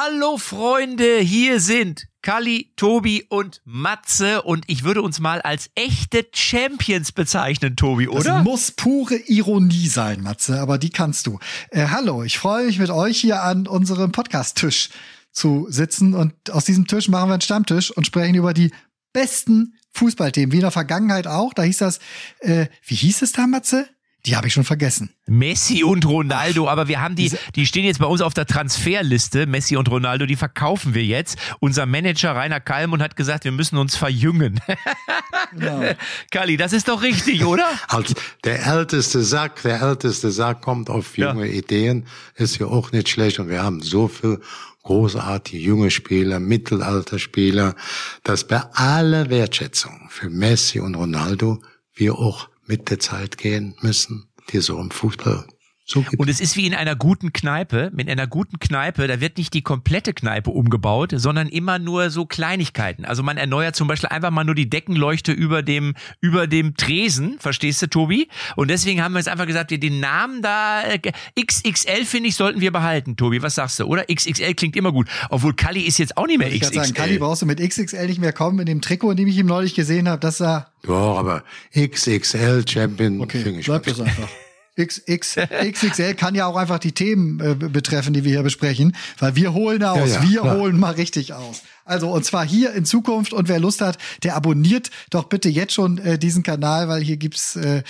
Hallo Freunde, hier sind Kali, Tobi und Matze und ich würde uns mal als echte Champions bezeichnen, Tobi, oder? Das muss pure Ironie sein, Matze, aber die kannst du. Äh, hallo, ich freue mich mit euch hier an unserem Podcast-Tisch zu sitzen und aus diesem Tisch machen wir einen Stammtisch und sprechen über die besten Fußballthemen, wie in der Vergangenheit auch. Da hieß das, äh, wie hieß es da, Matze? Die habe ich schon vergessen. Messi und Ronaldo, aber wir haben die, die stehen jetzt bei uns auf der Transferliste. Messi und Ronaldo, die verkaufen wir jetzt. Unser Manager Rainer Kalmund hat gesagt, wir müssen uns verjüngen. Genau. Kali, das ist doch richtig, oder? Als der älteste Sack, der älteste Sack kommt auf junge ja. Ideen, ist ja auch nicht schlecht. Und wir haben so viel großartige junge Spieler, Mittelalterspieler, dass bei aller Wertschätzung für Messi und Ronaldo wir auch mit der Zeit gehen müssen, die so im Fußball so und es ist wie in einer guten Kneipe. Mit einer guten Kneipe, da wird nicht die komplette Kneipe umgebaut, sondern immer nur so Kleinigkeiten. Also man erneuert zum Beispiel einfach mal nur die Deckenleuchte über dem, über dem Tresen, verstehst du, Tobi? Und deswegen haben wir jetzt einfach gesagt, den Namen da, äh, XXL finde ich, sollten wir behalten, Tobi. Was sagst du, oder? XXL klingt immer gut. Obwohl Kali ist jetzt auch nicht mehr ich XXL. Sagen, Kali brauchst du mit XXL nicht mehr kommen. In dem Trikot, in dem ich ihm neulich gesehen habe, das sah... Ja, aber XXL Champion okay, finde ich bleib das einfach. XX, XXL kann ja auch einfach die Themen äh, betreffen, die wir hier besprechen, weil wir holen aus, ja, ja, wir klar. holen mal richtig aus. Also und zwar hier in Zukunft und wer Lust hat, der abonniert doch bitte jetzt schon äh, diesen Kanal, weil hier gibt's äh,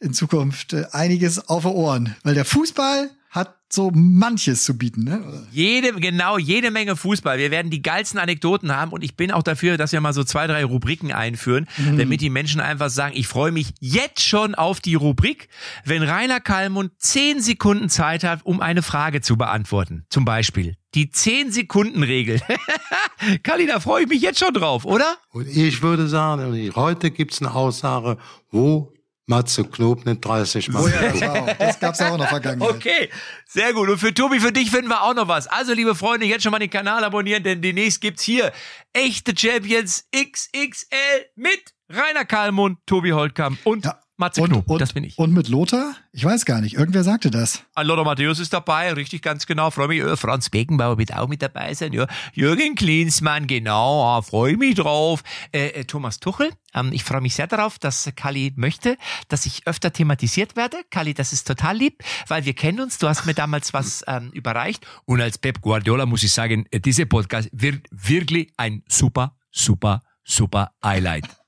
in Zukunft äh, einiges auf den Ohren, weil der Fußball hat so manches zu bieten, ne? Jede, genau, jede Menge Fußball. Wir werden die geilsten Anekdoten haben und ich bin auch dafür, dass wir mal so zwei, drei Rubriken einführen, mhm. damit die Menschen einfach sagen, ich freue mich jetzt schon auf die Rubrik, wenn Rainer Kallmund zehn Sekunden Zeit hat, um eine Frage zu beantworten. Zum Beispiel die zehn Sekunden Regel. Kalli, da freue ich mich jetzt schon drauf, oder? Und ich würde sagen, heute gibt's eine Aussage, wo Matze Knob nicht 30 Mal. Oh ja, das, auch, das gab's auch noch Vergangenheit. Okay, sehr gut. Und für Tobi, für dich finden wir auch noch was. Also, liebe Freunde, jetzt schon mal den Kanal abonnieren, denn demnächst gibt's hier echte Champions XXL mit Rainer Kalmund, Tobi Holtkamp und ja. Matze und, Knob, und, das bin ich. Und mit Lothar? Ich weiß gar nicht. Irgendwer sagte das. Ah, Lothar Matthäus ist dabei, richtig ganz genau. Freue mich. Äh, Franz Beckenbauer wird auch mit dabei sein. Ja. Jürgen Klinsmann, genau. Ah, freue mich drauf. Äh, äh, Thomas Tuchel. Ähm, ich freue mich sehr darauf, dass Kali möchte, dass ich öfter thematisiert werde. Kali, das ist total lieb, weil wir kennen uns. Du hast mir damals was ähm, überreicht. Und als Pep Guardiola muss ich sagen, äh, dieser Podcast wird wirklich ein super, super, super Highlight.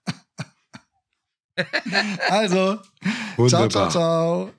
Also, Wunderbar. ciao, ciao, ciao.